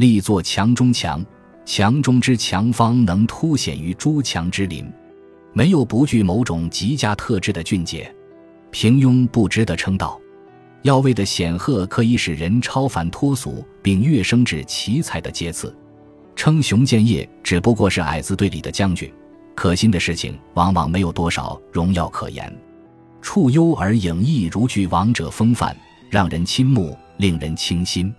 力作强中强，强中之强方能凸显于诸强之林。没有不具某种极佳特质的俊杰，平庸不值得称道。要位的显赫可以使人超凡脱俗，并跃升至奇才的阶次。称雄建业只不过是矮子队里的将军。可心的事情往往没有多少荣耀可言。处优而影逸，如具王者风范，让人倾慕，令人倾心。